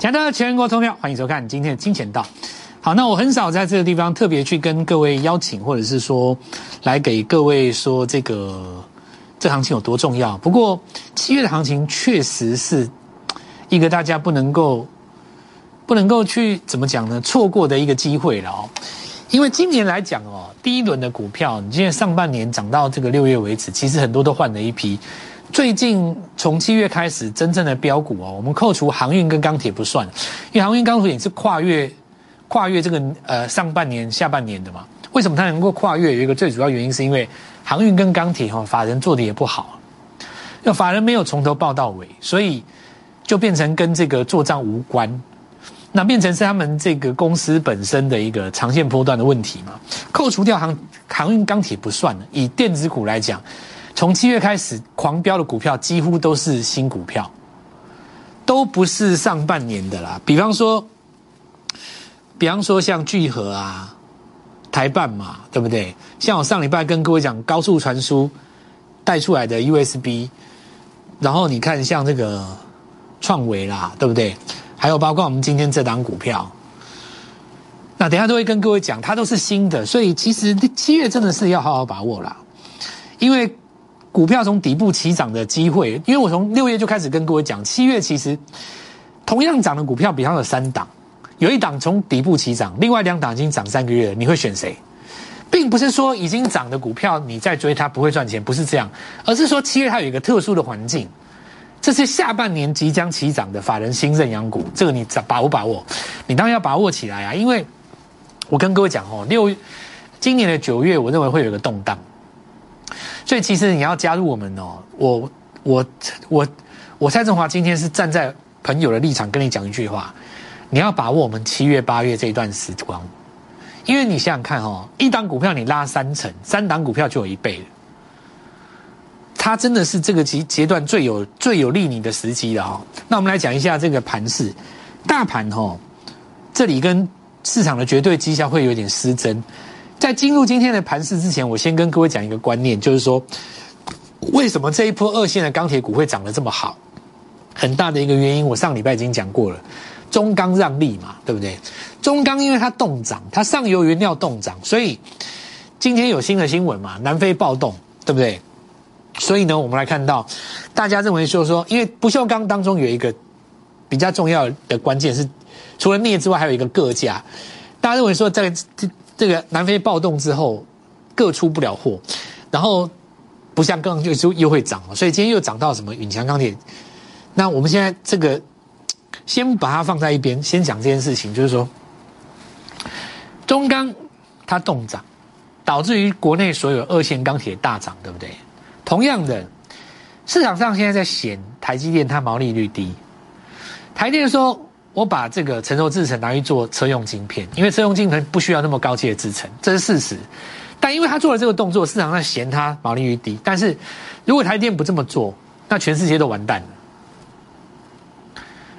强大的全国投票，欢迎收看今天的金钱道。好，那我很少在这个地方特别去跟各位邀请，或者是说来给各位说这个这行情有多重要。不过七月的行情确实是一个大家不能够不能够去怎么讲呢？错过的一个机会了哦。因为今年来讲哦，第一轮的股票，你现在上半年涨到这个六月为止，其实很多都换了一批。最近从七月开始，真正的标股哦，我们扣除航运跟钢铁不算，因为航运、钢铁也是跨越跨越这个呃上半年、下半年的嘛。为什么它能够跨越？有一个最主要原因，是因为航运跟钢铁哈，法人做的也不好，那法人没有从头报到尾，所以就变成跟这个做账无关，那变成是他们这个公司本身的一个长线波段的问题嘛。扣除掉航航运、钢铁不算了，以电子股来讲。从七月开始狂飙的股票几乎都是新股票，都不是上半年的啦。比方说，比方说像聚合啊、台办嘛，对不对？像我上礼拜跟各位讲高速传输带出来的 USB，然后你看像这个创维啦，对不对？还有包括我们今天这档股票，那等下都会跟各位讲，它都是新的，所以其实七月真的是要好好把握啦，因为。股票从底部起涨的机会，因为我从六月就开始跟各位讲，七月其实同样涨的股票比方有三档，有一档从底部起涨，另外两档已经涨三个月了，你会选谁？并不是说已经涨的股票你再追它不会赚钱，不是这样，而是说七月它有一个特殊的环境，这是下半年即将起涨的法人新认养股，这个你把握把握，你当然要把握起来啊！因为我跟各位讲哦，六今年的九月，我认为会有一个动荡。所以其实你要加入我们哦，我我我我蔡振华今天是站在朋友的立场跟你讲一句话，你要把握我们七月八月这一段时光，因为你想想看哦，一档股票你拉三成，三档股票就有一倍了，它真的是这个阶阶段最有最有利你的时机了哈。那我们来讲一下这个盘势，大盘哈，这里跟市场的绝对绩效会有点失真。在进入今天的盘市之前，我先跟各位讲一个观念，就是说，为什么这一波二线的钢铁股会涨得这么好？很大的一个原因，我上礼拜已经讲过了，中钢让利嘛，对不对？中钢因为它动涨，它上游原料动涨，所以今天有新的新闻嘛，南非暴动，对不对？所以呢，我们来看到，大家认为就是说，因为不锈钢当中有一个比较重要的关键是，除了镍之外，还有一个铬价，大家认为说在这。个南非暴动之后，各出不了货，然后不像刚刚就就又会涨了所以今天又涨到什么？永强钢铁。那我们现在这个先把它放在一边，先讲这件事情，就是说中钢它动涨，导致于国内所有二线钢铁大涨，对不对？同样的，市场上现在在嫌台积电它毛利率低，台电说。我把这个成熟制程拿去做车用晶片，因为车用晶片不需要那么高阶的制程，这是事实。但因为他做了这个动作，市场上嫌他毛利率低。但是如果台电不这么做，那全世界都完蛋了。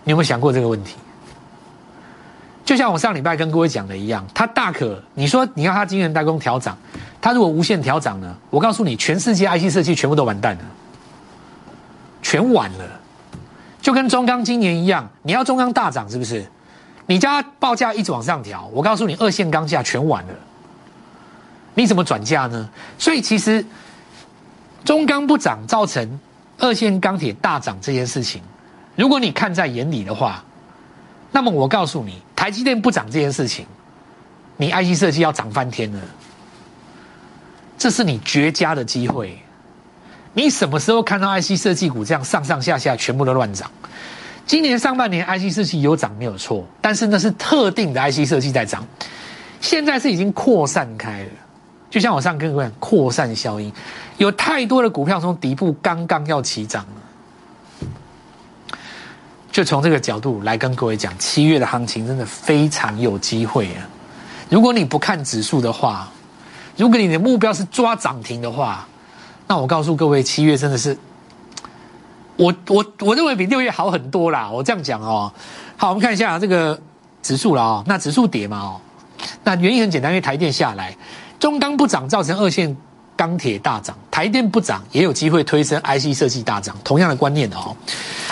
你有没有想过这个问题？就像我上礼拜跟各位讲的一样，他大可你说你要他晶圆代工调涨，他如果无限调涨呢？我告诉你，全世界 IC 设计全部都完蛋了，全完了。就跟中钢今年一样，你要中钢大涨是不是？你家报价一直往上调，我告诉你，二线钢价全完了。你怎么转价呢？所以其实中钢不涨，造成二线钢铁大涨这件事情，如果你看在眼里的话，那么我告诉你，台积电不涨这件事情，你 IC 设计要涨翻天了。这是你绝佳的机会。你什么时候看到 IC 设计股这样上上下下全部都乱涨？今年上半年 IC 设计有涨没有错，但是那是特定的 IC 设计在涨，现在是已经扩散开了。就像我上跟各位讲，扩散效应，有太多的股票从底部刚刚要起涨了。就从这个角度来跟各位讲，七月的行情真的非常有机会啊！如果你不看指数的话，如果你的目标是抓涨停的话，那我告诉各位，七月真的是，我我我认为比六月好很多啦。我这样讲哦，好，我们看一下这个指数了哦。那指数跌嘛哦，那原因很简单，因为台电下来，中钢不涨，造成二线钢铁大涨；台电不涨，也有机会推升 IC 设计大涨。同样的观念哦。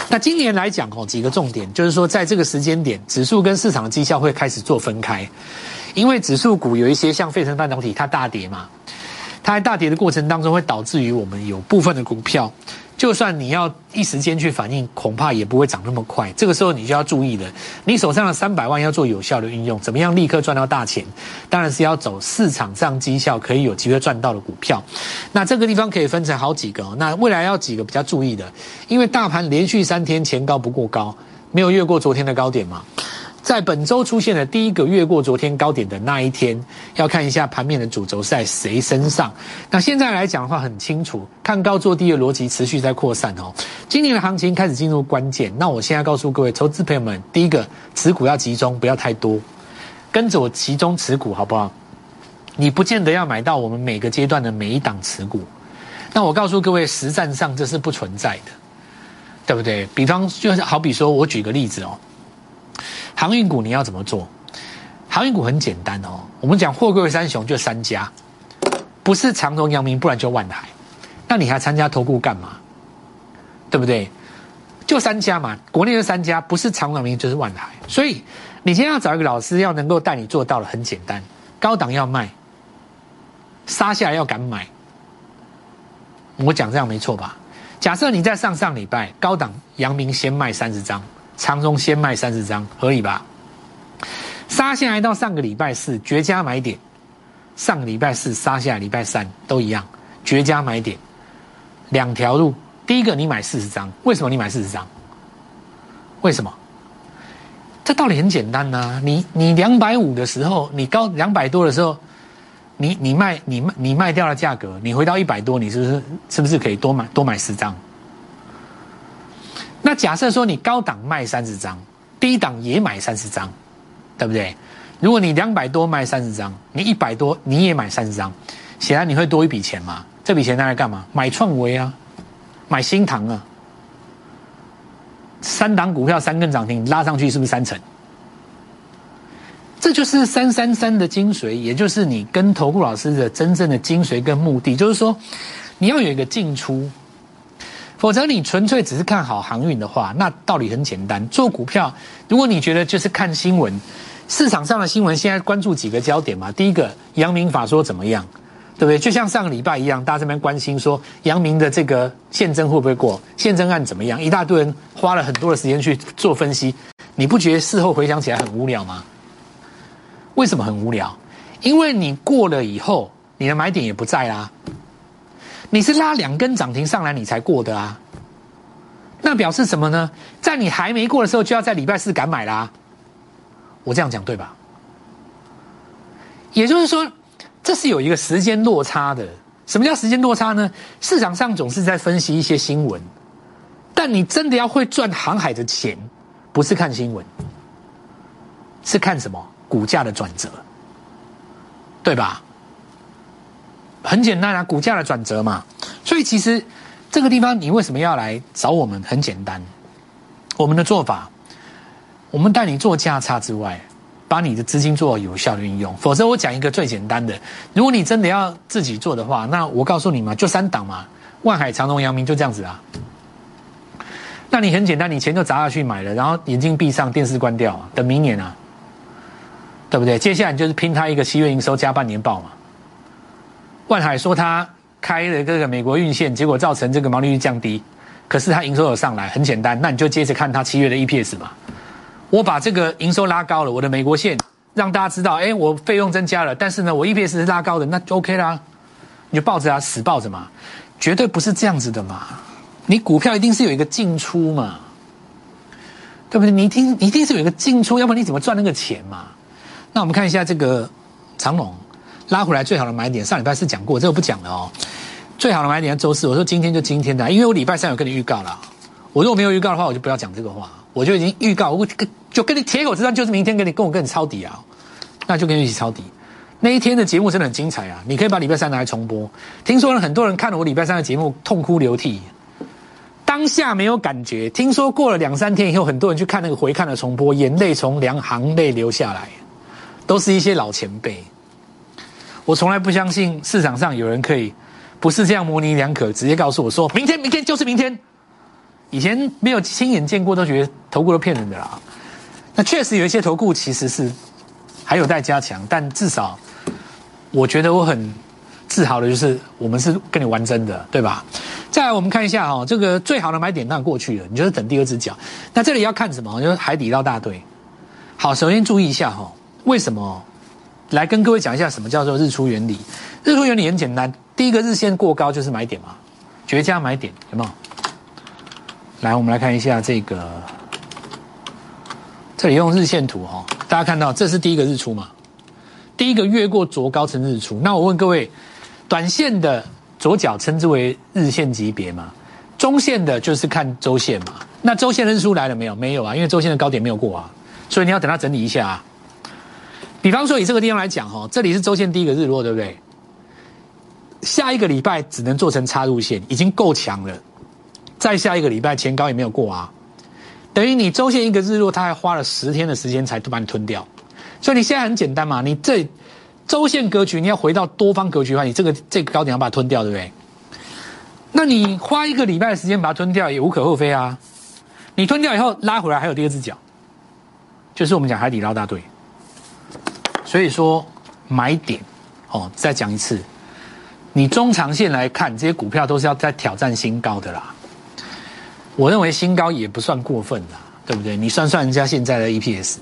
那今年来讲哦，几个重点就是说，在这个时间点，指数跟市场的绩效会开始做分开，因为指数股有一些像费城半导体，它大跌嘛，它在大跌的过程当中，会导致于我们有部分的股票。就算你要一时间去反应，恐怕也不会涨那么快。这个时候你就要注意了，你手上的三百万要做有效的运用，怎么样立刻赚到大钱？当然是要走市场上绩效可以有机会赚到的股票。那这个地方可以分成好几个。那未来要几个比较注意的，因为大盘连续三天前高不过高，没有越过昨天的高点嘛。在本周出现的第一个越过昨天高点的那一天，要看一下盘面的主轴在谁身上。那现在来讲的话，很清楚，看高做低的逻辑持续在扩散哦。今年的行情开始进入关键，那我现在告诉各位投资朋友们，第一个持股要集中，不要太多，跟着我集中持股好不好？你不见得要买到我们每个阶段的每一档持股。那我告诉各位，实战上这是不存在的，对不对？比方就是好比说，我举个例子哦。航运股你要怎么做？航运股很简单哦，我们讲货柜三雄就三家，不是长荣、阳明，不然就万海。那你还参加投顾干嘛？对不对？就三家嘛，国内的三家，不是长荣、阳明就是万海。所以你今天要找一个老师，要能够带你做到的很简单，高档要卖，杀下来要敢买。我讲这样没错吧？假设你在上上礼拜高档阳明先卖三十张。长中先卖三十张，合理吧？杀下来到上个礼拜四绝佳买点，上个礼拜四杀下来，礼拜三都一样，绝佳买点。两条路，第一个你买四十张，为什么你买四十张？为什么？这道理很简单呐，你你两百五的时候，你高两百多的时候，你你卖你卖你卖掉了价格，你回到一百多，你是不是是不是可以多买多买十张？那假设说你高档卖三十张，低档也买三十张，对不对？如果你两百多卖三十张，你一百多你也买三十张，显然你会多一笔钱嘛？这笔钱拿来干嘛？买创维啊，买新唐啊，三档股票三根涨停拉上去是不是三成？这就是三三三的精髓，也就是你跟投顾老师的真正的精髓跟目的，就是说你要有一个进出。否则，你纯粹只是看好航运的话，那道理很简单。做股票，如果你觉得就是看新闻，市场上的新闻现在关注几个焦点嘛？第一个，阳明法说怎么样，对不对？就像上个礼拜一样，大家这边关心说阳明的这个宪政会不会过，宪政案怎么样？一大堆人花了很多的时间去做分析，你不觉得事后回想起来很无聊吗？为什么很无聊？因为你过了以后，你的买点也不在啦。你是拉两根涨停上来，你才过的啊？那表示什么呢？在你还没过的时候，就要在礼拜四敢买啦。我这样讲对吧？也就是说，这是有一个时间落差的。什么叫时间落差呢？市场上总是在分析一些新闻，但你真的要会赚航海的钱，不是看新闻，是看什么股价的转折，对吧？很简单啊，股价的转折嘛。所以其实这个地方，你为什么要来找我们？很简单，我们的做法，我们带你做价差之外，把你的资金做有效的运用。否则，我讲一个最简单的，如果你真的要自己做的话，那我告诉你嘛，就三档嘛，万海、长隆、阳明就这样子啊。那你很简单，你钱就砸下去买了，然后眼睛闭上，电视关掉，等明年啊，对不对？接下来你就是拼他一个七月营收加半年报嘛。万海说他开了这个美国运线，结果造成这个毛利率降低，可是他营收有上来，很简单，那你就接着看他七月的 EPS 嘛。我把这个营收拉高了，我的美国线让大家知道，哎，我费用增加了，但是呢，我 EPS 是拉高的，那就 OK 啦。你就抱着啊，死抱着嘛，绝对不是这样子的嘛。你股票一定是有一个进出嘛，对不对？你一定一定是有一个进出，要不然你怎么赚那个钱嘛？那我们看一下这个长龙。拉回来最好的买点，上礼拜四讲过，这个不讲了哦。最好的买点周四，我说今天就今天的，因为我礼拜三有跟你预告了。我如果没有预告的话，我就不要讲这个话，我就已经预告，我就跟你铁口直断，就是明天跟你跟我跟你抄底啊，那就跟你一起抄底。那一天的节目真的很精彩啊，你可以把礼拜三拿来重播。听说呢，很多人看了我礼拜三的节目痛哭流涕，当下没有感觉。听说过了两三天以后，很多人去看那个回看的重播，眼泪从两行泪流下来，都是一些老前辈。我从来不相信市场上有人可以不是这样模棱两可，直接告诉我说明天明天就是明天，以前没有亲眼见过，都觉得投顾都骗人的啦。那确实有一些投顾其实是还有待加强，但至少我觉得我很自豪的就是我们是跟你玩真的，对吧？再来我们看一下哈，这个最好的买点当然过去了，你就是等第二只脚。那这里要看什么？就是海底捞大队。好，首先注意一下哈，为什么？来跟各位讲一下什么叫做日出原理。日出原理很简单，第一个日线过高就是买点嘛，绝佳买点，有没有？来，我们来看一下这个，这里用日线图哈，大家看到这是第一个日出嘛？第一个越过卓高成日出。那我问各位，短线的左脚称之为日线级别嘛？中线的就是看周线嘛？那周线日出来了没有？没有啊，因为周线的高点没有过啊，所以你要等它整理一下啊。比方说以这个地方来讲哈，这里是周线第一个日落，对不对？下一个礼拜只能做成插入线，已经够强了。再下一个礼拜前高也没有过啊，等于你周线一个日落，它还花了十天的时间才把你吞掉。所以你现在很简单嘛，你这周线格局你要回到多方格局的话，你这个这个高点要把它吞掉，对不对？那你花一个礼拜的时间把它吞掉也无可厚非啊。你吞掉以后拉回来还有第二只脚，就是我们讲海底捞大队。所以说买点哦，再讲一次，你中长线来看，这些股票都是要在挑战新高的啦。我认为新高也不算过分啦，对不对？你算算人家现在的 EPS，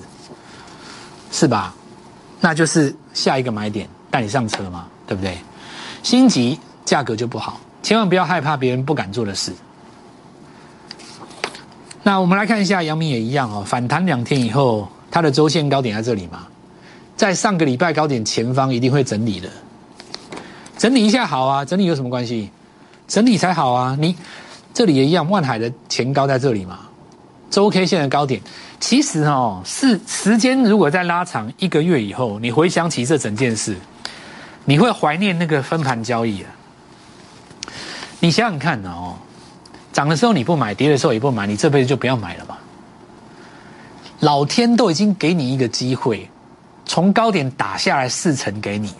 是吧？那就是下一个买点带你上车嘛，对不对？心急价格就不好，千万不要害怕别人不敢做的事。那我们来看一下，阳明也一样哦，反弹两天以后，它的周线高点在这里嘛。在上个礼拜高点前方一定会整理的，整理一下好啊，整理有什么关系？整理才好啊！你这里也一样，万海的前高在这里嘛，周 K 线的高点，其实哦是时间如果再拉长一个月以后，你回想起这整件事，你会怀念那个分盘交易啊！你想想看哦，涨的时候你不买，跌的时候也不买，你这辈子就不要买了嘛？老天都已经给你一个机会。从高点打下来四成给你，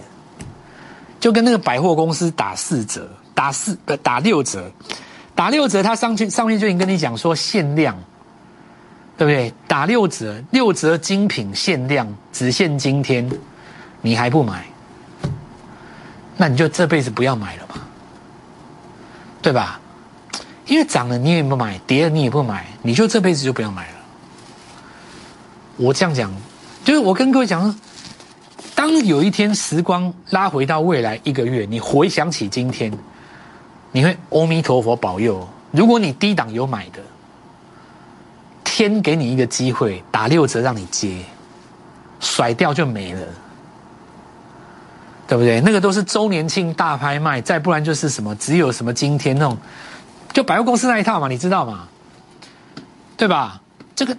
就跟那个百货公司打四折、打四呃打六折、打六折，他上去上面就已经跟你讲说限量，对不对？打六折，六折精品限量，只限今天，你还不买，那你就这辈子不要买了嘛，对吧？因为涨了你也不买，跌了你也不买，你就这辈子就不要买了。我这样讲。就是我跟各位讲，当有一天时光拉回到未来一个月，你回想起今天，你会阿弥陀佛保佑。如果你低档有买的，天给你一个机会，打六折让你接，甩掉就没了，对不对？那个都是周年庆大拍卖，再不然就是什么只有什么今天那种，就百货公司那一套嘛，你知道吗？对吧？这个，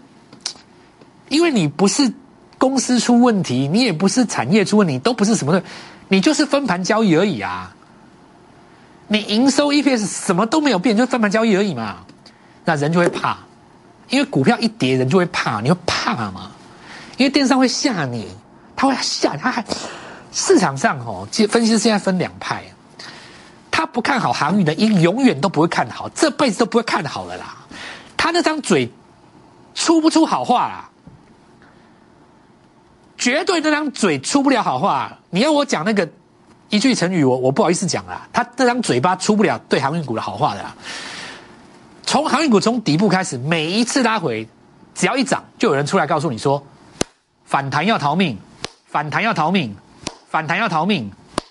因为你不是。公司出问题，你也不是产业出问题，都不是什么的，你就是分盘交易而已啊。你营收 EPS 什么都没有变，就分盘交易而已嘛。那人就会怕，因为股票一跌，人就会怕，你会怕嘛？因为电商会吓你，他会吓，他还市场上哦，其实分析师现在分两派，他不看好航运的，因永远都不会看好，这辈子都不会看好了啦。他那张嘴出不出好话啦？绝对那张嘴出不了好话。你要我讲那个一句成语，我我不好意思讲了。他这张嘴巴出不了对航运股的好话的。从航运股从底部开始，每一次拉回，只要一涨，就有人出来告诉你说，反弹要逃命，反弹要逃命，反弹要逃命，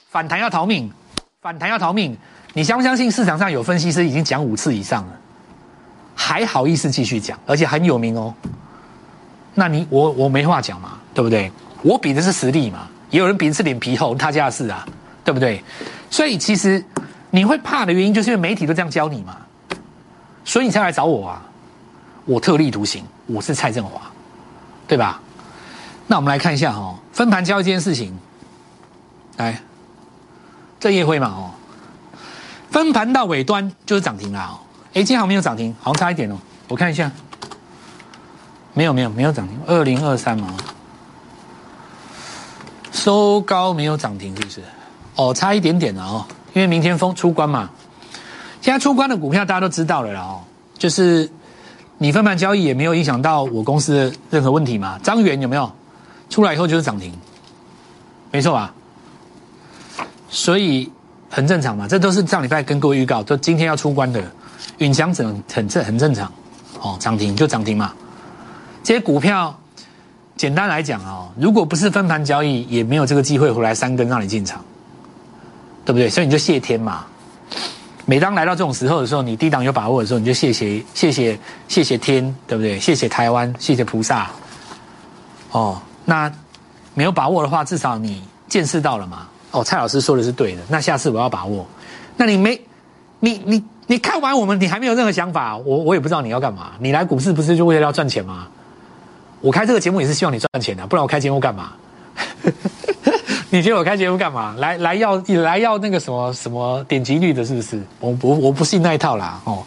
反弹要逃命，反弹要逃命。你相不相信市场上有分析师已经讲五次以上了，还好意思继续讲，而且很有名哦。那你我我没话讲嘛，对不对？我比的是实力嘛，也有人比的是脸皮厚，他家的事啊，对不对？所以其实你会怕的原因，就是因为媒体都这样教你嘛，所以你才来找我啊。我特立独行，我是蔡振华，对吧？那我们来看一下哈，分盘交易这件事情，来，这夜会嘛哦，分盘到尾端就是涨停了哦。哎，今天好像没有涨停，好像差一点哦，我看一下。没有没有没有涨停，二零二三嘛，收高没有涨停是不是？哦，差一点点了哦，因为明天封出关嘛。现在出关的股票大家都知道了啦哦，就是你分盘交易也没有影响到我公司的任何问题嘛。张元有没有出来以后就是涨停，没错吧？所以很正常嘛，这都是上礼拜跟各位预告，都今天要出关的。允祥整很正很正常，哦，涨停就涨停嘛。这些股票简单来讲哦，如果不是分盘交易，也没有这个机会回来三根让你进场，对不对？所以你就谢天嘛。每当来到这种时候的时候，你低档有把握的时候，你就谢谢谢谢谢谢天，对不对？谢谢台湾，谢谢菩萨。哦，那没有把握的话，至少你见识到了嘛。哦，蔡老师说的是对的，那下次我要把握。那你没，你你你看完我们，你还没有任何想法，我我也不知道你要干嘛。你来股市不是就为了要赚钱吗？我开这个节目也是希望你赚钱的，不然我开节目干嘛？你觉得我开节目干嘛？来来要来要那个什么什么点击率的，是不是？我我我不信那一套啦，哦，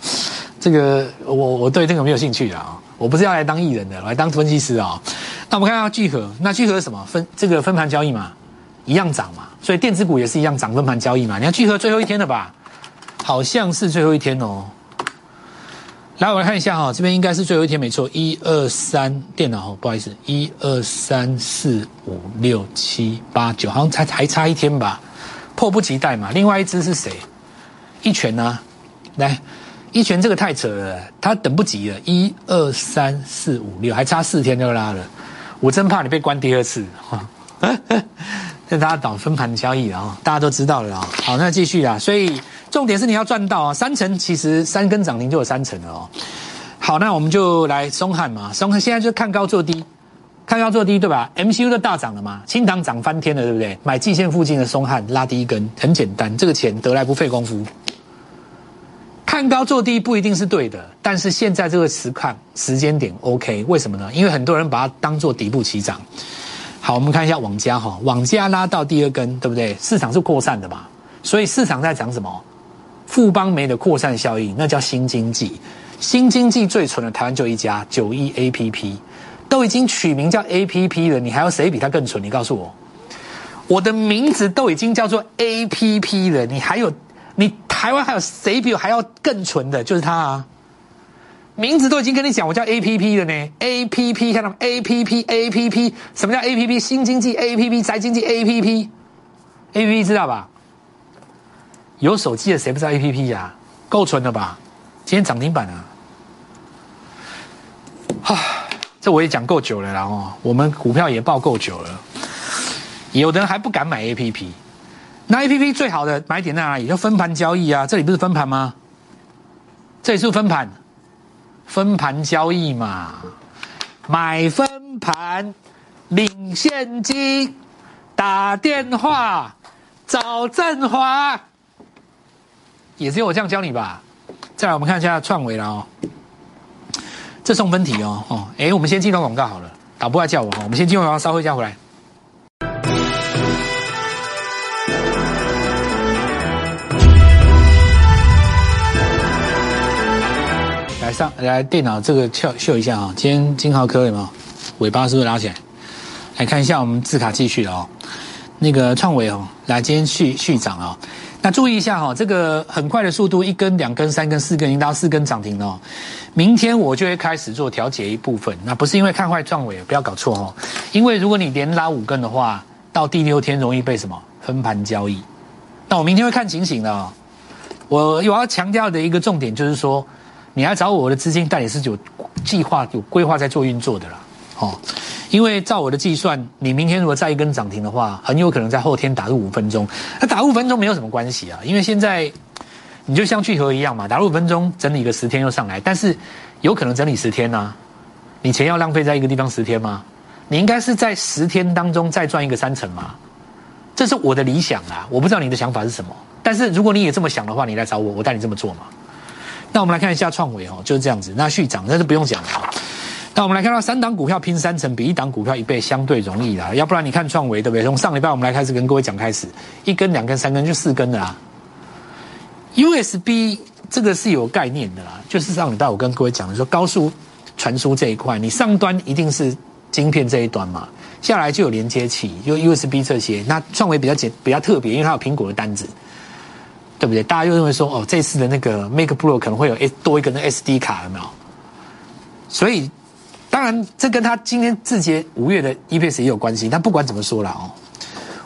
这个我我对这个没有兴趣的啊，我不是要来当艺人的，来当分析师啊。那我们看到聚合，那聚合是什么？分这个分盘交易嘛，一样涨嘛，所以电子股也是一样涨分盘交易嘛。你看聚合最后一天了吧？好像是最后一天哦。来，我来看一下哈，这边应该是最后一天，没错。一二三，电脑，不好意思，一二三四五六七八九，好像才还差一天吧，迫不及待嘛。另外一只是谁？一拳呢？来，一拳这个太扯了，他等不及了。一二三四五六，还差四天就拉了，我真怕你被关第二次哈。跟大家导分盘交易啊，大家都知道了啊。好，那继续啊，所以。重点是你要赚到啊！三成其实三根涨停就有三成了哦。好，那我们就来松汉嘛。松汉现在就看高做低，看高做低对吧？MCU 都大涨了嘛，清塘涨翻天了对不对？买季线附近的松汉拉低一根，很简单，这个钱得来不费功夫。看高做低不一定是对的，但是现在这个时看时间点 OK，为什么呢？因为很多人把它当做底部起涨。好，我们看一下网家哈，网家拉到第二根对不对？市场是扩散的嘛，所以市场在涨什么？富邦煤的扩散效应，那叫新经济。新经济最蠢的台湾就一家九一 A P P，都已经取名叫 A P P 了，你还要谁比它更蠢？你告诉我，我的名字都已经叫做 A P P 了，你还有你台湾还有谁比我还要更蠢的？就是它啊！名字都已经跟你讲，我叫 A P P 了呢。A P P 看到 A P P A P P 什么叫 A P P？新经济 A P P 宅经济 A P P A P P 知道吧？有手机的谁不知道 A P P 呀？够纯了吧？今天涨停板啊！哈，这我也讲够久了啦哦。我们股票也报够久了，有的人还不敢买 A P P。那 A P P 最好的买点在哪里？就分盘交易啊！这里不是分盘吗？这里是分盘，分盘交易嘛。买分盘，领现金，打电话找振华。也只有我这样教你吧。再来，我们看一下创维了哦。这送分题哦哦。哎，我们先进段广告好了。导播来叫我哈，我们先进段广告，稍后再回来。来上来电脑这个秀秀一下啊。今天金豪科有没有尾巴是不是拉起来？来看一下我们字卡继续哦。那个创维哦，来今天续续涨哦。那注意一下哈，这个很快的速度，一根、两根、三根、四根，已经到四根涨停了。明天我就会开始做调节一部分，那不是因为看坏创伟，不要搞错哦。因为如果你连拉五根的话，到第六天容易被什么分盘交易。那我明天会看情形的。我我要强调的一个重点就是说，你来找我的资金，但也是有计划、有规划在做运作的啦。哦。因为照我的计算，你明天如果再一根涨停的话，很有可能在后天打入五分钟。那打入五分钟没有什么关系啊，因为现在你就像聚合一样嘛，打入五分钟整理个十天又上来，但是有可能整理十天呢？你钱要浪费在一个地方十天吗？你应该是在十天当中再赚一个三成嘛？这是我的理想啊，我不知道你的想法是什么。但是如果你也这么想的话，你来找我，我带你这么做嘛。那我们来看一下创维哦，就是这样子。那续涨那是不用讲了。那我们来看到三档股票拼三成，比一档股票一倍相对容易啦。要不然你看创维对不对？从上礼拜我们来开始跟各位讲开始，一根、两根、三根就四根的啦。USB 这个是有概念的啦，就是上礼拜我跟各位讲的说高速传输这一块，你上端一定是晶片这一端嘛，下来就有连接器，有 USB 这些。那创维比较简比较特别，因为它有苹果的单子。对不对？大家又认为说，哦，这次的那个 Make Pro 可能会有多一个那 SD 卡，有没有？所以，当然这跟他今天字节五月的 EPS 也有关系。但不管怎么说了哦，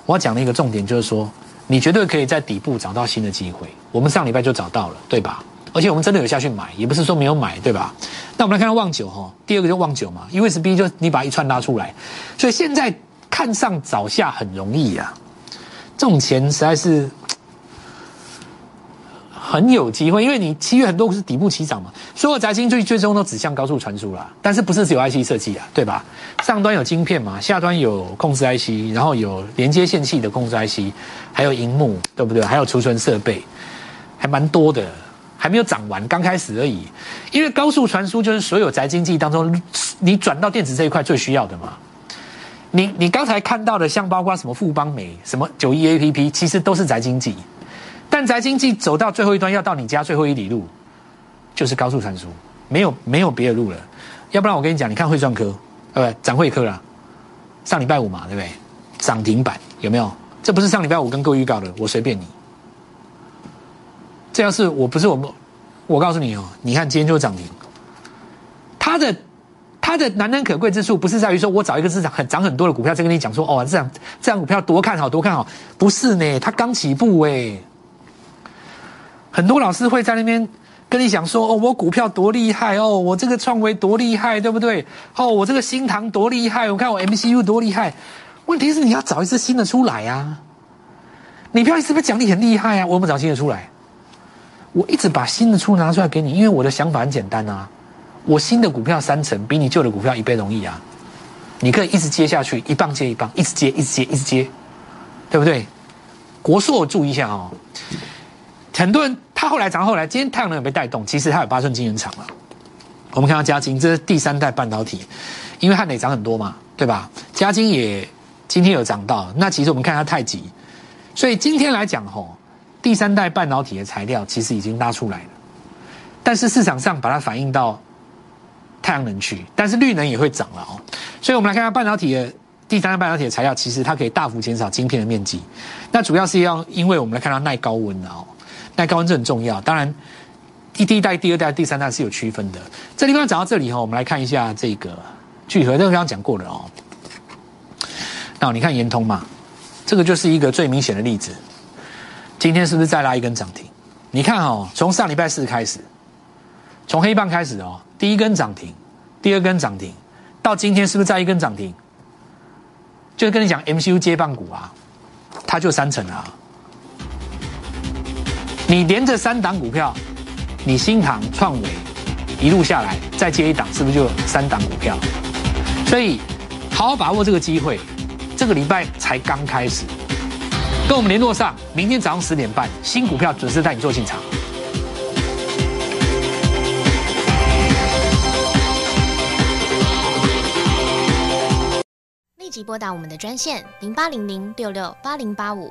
我要讲的一个重点就是说，你绝对可以在底部找到新的机会。我们上礼拜就找到了，对吧？而且我们真的有下去买，也不是说没有买，对吧？那我们来看看旺九哈，第二个就旺九嘛，USB 就你把一串拉出来，所以现在看上找下很容易啊。这种钱实在是。很有机会，因为你七月很多是底部起涨嘛，所有宅经最最终都指向高速传输了，但是不是只有 IC 设计啊，对吧？上端有晶片嘛，下端有控制 IC，然后有连接线器的控制 IC，还有荧幕，对不对？还有储存设备，还蛮多的，还没有涨完，刚开始而已。因为高速传输就是所有宅经济当中，你转到电子这一块最需要的嘛。你你刚才看到的，像包括什么富邦美、什么九一 APP，其实都是宅经济。但宅经济走到最后一端，要到你家最后一里路，就是高速传输，没有没有别的路了。要不然我跟你讲，你看汇赚科，呃，展会科了，上礼拜五嘛，对不对？涨停板有没有？这不是上礼拜五跟各位预告的，我随便你。这要是我不是我们，我告诉你哦，你看今天就涨停。它的它的难能可贵之处，不是在于说我找一个市场很涨很多的股票，再跟你讲说哦，这样这样股票多看好多看好，不是呢，它刚起步哎。很多老师会在那边跟你讲说：“哦，我股票多厉害哦，我这个创维多厉害，对不对？哦，我这个新塘多厉害，我看我 MCU 多厉害。问题是你要找一只新的出来啊！你不要一直被奖励很厉害啊！我有没有找新的出来？我一直把新的出拿出来给你，因为我的想法很简单啊。我新的股票三成比你旧的股票一倍容易啊！你可以一直接下去，一棒接一棒，一直接，一直接，一直接，对不对？国硕注意一下哦。”很多人他后来涨，后来今天太阳能有被带动，其实它有八寸晶圆厂了。我们看到嘉晶，这是第三代半导体，因为汉磊涨很多嘛，对吧？嘉晶也今天有涨到，那其实我们看它太极，所以今天来讲吼，第三代半导体的材料其实已经拉出来了，但是市场上把它反映到太阳能去，但是绿能也会涨了哦。所以我们来看看半导体的第三代半导体的材料，其实它可以大幅减少晶片的面积，那主要是要因为我们来看到耐高温的哦。耐高温这很重要，当然，第一代、第二代、第三代是有区分的。这地方讲到这里哈，我们来看一下这个聚合，这个刚刚讲过了哦。那你看延通嘛，这个就是一个最明显的例子。今天是不是再拉一根涨停？你看哦，从上礼拜四开始，从黑棒开始哦，第一根涨停，第二根涨停，到今天是不是再一根涨停？就是跟你讲 MCU 接棒股啊，它就三成啊。你连着三档股票，你新塘创维一路下来，再接一档，是不是就三档股票？所以好好把握这个机会，这个礼拜才刚开始，跟我们联络上，明天早上十点半，新股票准时带你做进场。立即拨打我们的专线零八零零六六八零八五。